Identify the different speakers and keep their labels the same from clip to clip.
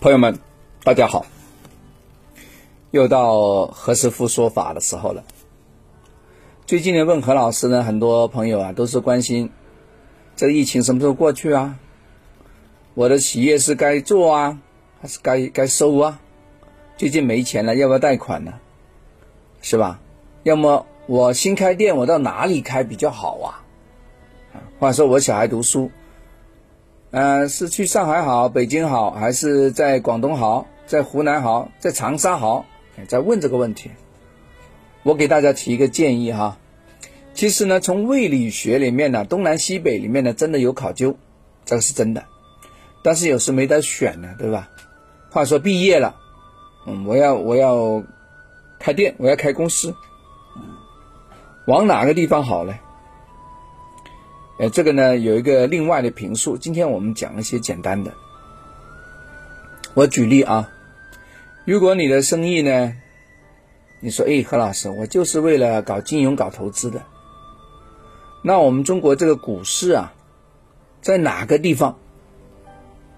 Speaker 1: 朋友们，大家好！又到何师傅说法的时候了。最近呢，问何老师呢，很多朋友啊都是关心这个疫情什么时候过去啊？我的企业是该做啊，还是该该收啊？最近没钱了，要不要贷款呢？是吧？要么我新开店，我到哪里开比较好啊？或者说我小孩读书。呃，是去上海好，北京好，还是在广东好，在湖南好，在长沙好？在问这个问题，我给大家提一个建议哈。其实呢，从胃理学里面呢，东南西北里面呢，真的有考究，这个是真的。但是有时没得选呢，对吧？话说毕业了，嗯，我要我要开店，我要开公司，往哪个地方好呢？呃，这个呢有一个另外的评述。今天我们讲一些简单的。我举例啊，如果你的生意呢，你说，哎，何老师，我就是为了搞金融、搞投资的。那我们中国这个股市啊，在哪个地方，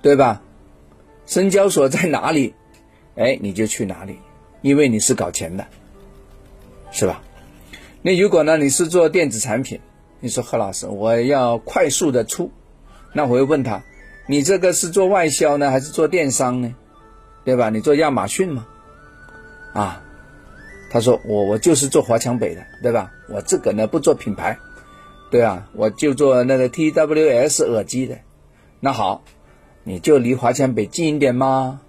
Speaker 1: 对吧？深交所在哪里？哎，你就去哪里，因为你是搞钱的，是吧？那如果呢，你是做电子产品？你说何老师，我要快速的出，那我会问他，你这个是做外销呢，还是做电商呢？对吧？你做亚马逊吗？啊，他说我我就是做华强北的，对吧？我这个呢不做品牌，对啊，我就做那个 TWS 耳机的。那好，你就离华强北近一点嘛，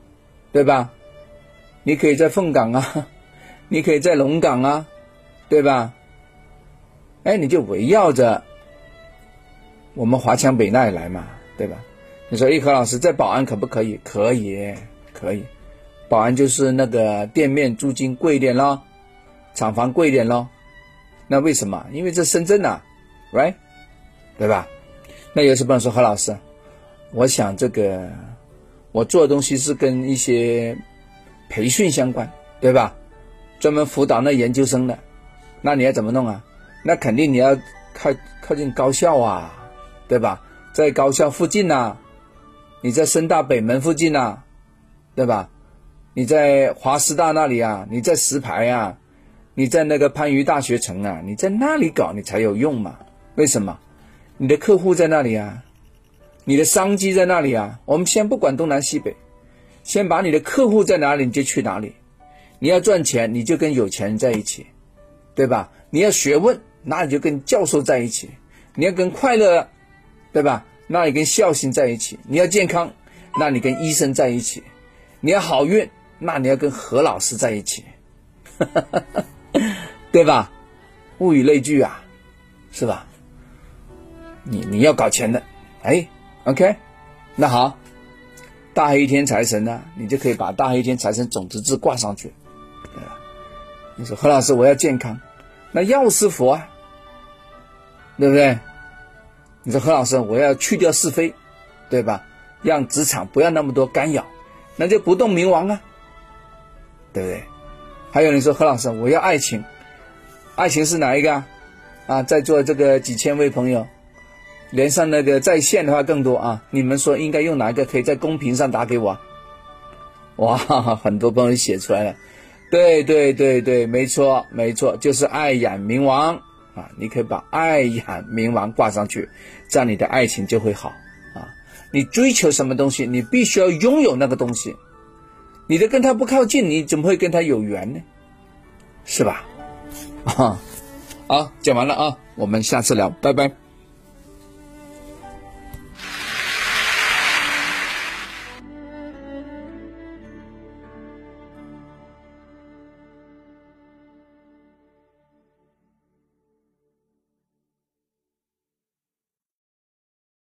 Speaker 1: 对吧？你可以在凤岗啊，你可以在龙岗啊，对吧？哎，你就围绕着我们华强北那里来嘛，对吧？你说，哎，何老师在宝安可不可以？可以，可以。宝安就是那个店面租金贵一点咯，厂房贵一点咯。那为什么？因为这深圳呐，right，对吧？那有些朋友说，何老师，我想这个我做的东西是跟一些培训相关，对吧？专门辅导那研究生的，那你要怎么弄啊？那肯定你要靠靠近高校啊，对吧？在高校附近呐，你在深大北门附近呐，对吧？你在华师大那里啊，你在石牌啊，你在那个番禺大学城啊，你在那里搞你才有用嘛？为什么？你的客户在那里啊，你的商机在那里啊。我们先不管东南西北，先把你的客户在哪里你就去哪里。你要赚钱，你就跟有钱人在一起，对吧？你要学问。那你就跟教授在一起，你要跟快乐，对吧？那你跟孝心在一起。你要健康，那你跟医生在一起。你要好运，那你要跟何老师在一起，对吧？物以类聚啊，是吧？你你要搞钱的，哎，OK，那好，大黑天财神呢，你就可以把大黑天财神种子字挂上去，对吧？你说何老师，我要健康。那药师佛啊，对不对？你说何老师，我要去掉是非，对吧？让职场不要那么多干扰，那就不动明王啊，对不对？还有你说何老师，我要爱情，爱情是哪一个啊？啊，在座这个几千位朋友，连上那个在线的话更多啊。你们说应该用哪一个？可以在公屏上打给我。哇，很多朋友写出来了。对对对对，没错没错，就是爱眼冥王啊！你可以把爱眼冥王挂上去，这样你的爱情就会好啊！你追求什么东西，你必须要拥有那个东西，你的跟他不靠近，你怎么会跟他有缘呢？是吧？啊，好，讲完了啊，我们下次聊，拜拜。